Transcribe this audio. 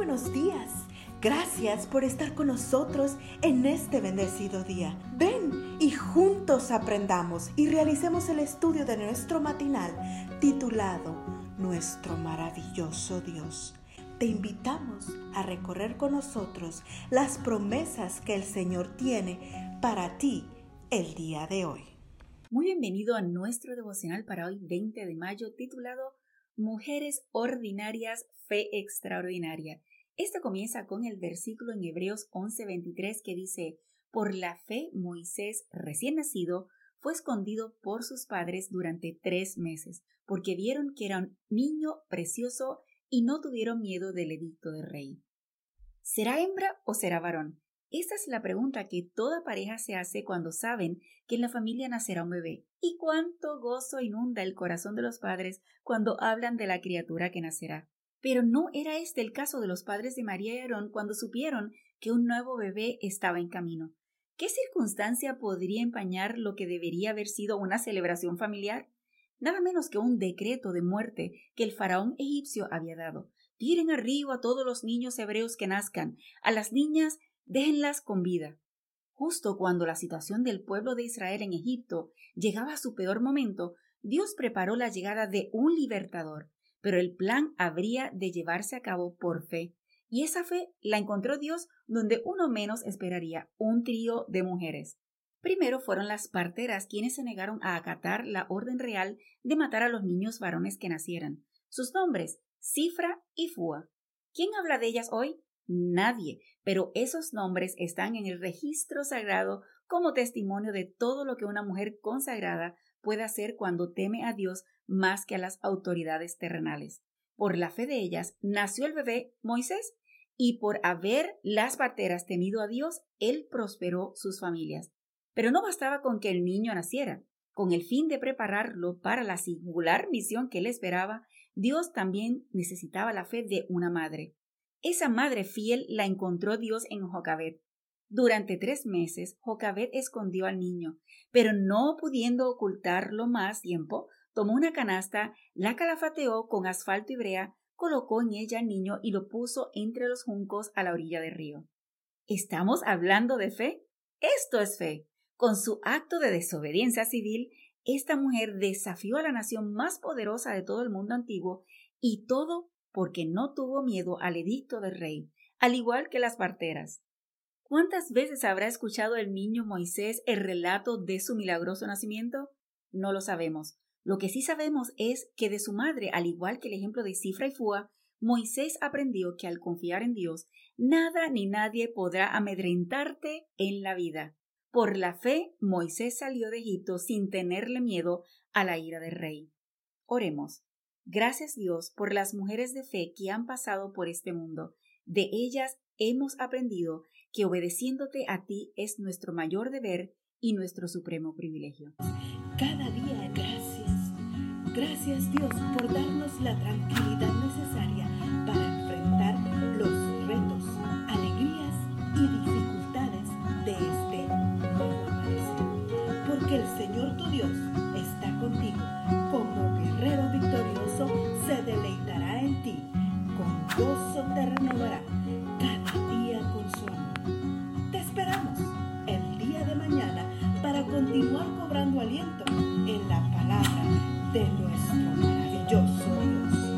buenos días. Gracias por estar con nosotros en este bendecido día. Ven y juntos aprendamos y realicemos el estudio de nuestro matinal titulado Nuestro maravilloso Dios. Te invitamos a recorrer con nosotros las promesas que el Señor tiene para ti el día de hoy. Muy bienvenido a nuestro devocional para hoy 20 de mayo titulado Mujeres Ordinarias, Fe Extraordinaria. Este comienza con el versículo en Hebreos 11:23 que dice, Por la fe Moisés, recién nacido, fue escondido por sus padres durante tres meses, porque vieron que era un niño precioso y no tuvieron miedo del edicto del rey. ¿Será hembra o será varón? Esta es la pregunta que toda pareja se hace cuando saben que en la familia nacerá un bebé. ¿Y cuánto gozo inunda el corazón de los padres cuando hablan de la criatura que nacerá? Pero no era este el caso de los padres de María y Aarón cuando supieron que un nuevo bebé estaba en camino. ¿Qué circunstancia podría empañar lo que debería haber sido una celebración familiar? Nada menos que un decreto de muerte que el faraón egipcio había dado. Tiren arriba a todos los niños hebreos que nazcan, a las niñas déjenlas con vida. Justo cuando la situación del pueblo de Israel en Egipto llegaba a su peor momento, Dios preparó la llegada de un libertador, pero el plan habría de llevarse a cabo por fe. Y esa fe la encontró Dios donde uno menos esperaría, un trío de mujeres. Primero fueron las parteras quienes se negaron a acatar la orden real de matar a los niños varones que nacieran. Sus nombres, Cifra y Fua. ¿Quién habla de ellas hoy? Nadie, pero esos nombres están en el registro sagrado como testimonio de todo lo que una mujer consagrada puede hacer cuando teme a Dios más que a las autoridades terrenales. Por la fe de ellas nació el bebé Moisés y por haber las parteras temido a Dios, él prosperó sus familias. Pero no bastaba con que el niño naciera. Con el fin de prepararlo para la singular misión que le esperaba, Dios también necesitaba la fe de una madre. Esa madre fiel la encontró Dios en Jocabet. Durante tres meses, Jocabet escondió al niño, pero no pudiendo ocultarlo más tiempo, tomó una canasta, la calafateó con asfalto y brea, colocó en ella al niño y lo puso entre los juncos a la orilla del río. ¿Estamos hablando de fe? Esto es fe. Con su acto de desobediencia civil, esta mujer desafió a la nación más poderosa de todo el mundo antiguo y todo porque no tuvo miedo al edicto del rey, al igual que las parteras. ¿Cuántas veces habrá escuchado el niño Moisés el relato de su milagroso nacimiento? No lo sabemos. Lo que sí sabemos es que de su madre, al igual que el ejemplo de Cifra y Fua, Moisés aprendió que al confiar en Dios, nada ni nadie podrá amedrentarte en la vida. Por la fe, Moisés salió de Egipto sin tenerle miedo a la ira del rey. Oremos. Gracias Dios por las mujeres de fe que han pasado por este mundo. De ellas hemos aprendido que obedeciéndote a ti es nuestro mayor deber y nuestro supremo privilegio. Cada día gracias. Gracias Dios por darnos la tranquilidad necesaria para enfrentar los retos, alegrías y dificultades de este nuevo. Porque el Señor tu Dios gozo te renovará cada día con su amor. Te esperamos el día de mañana para continuar cobrando aliento en la palabra de nuestro maravilloso Dios.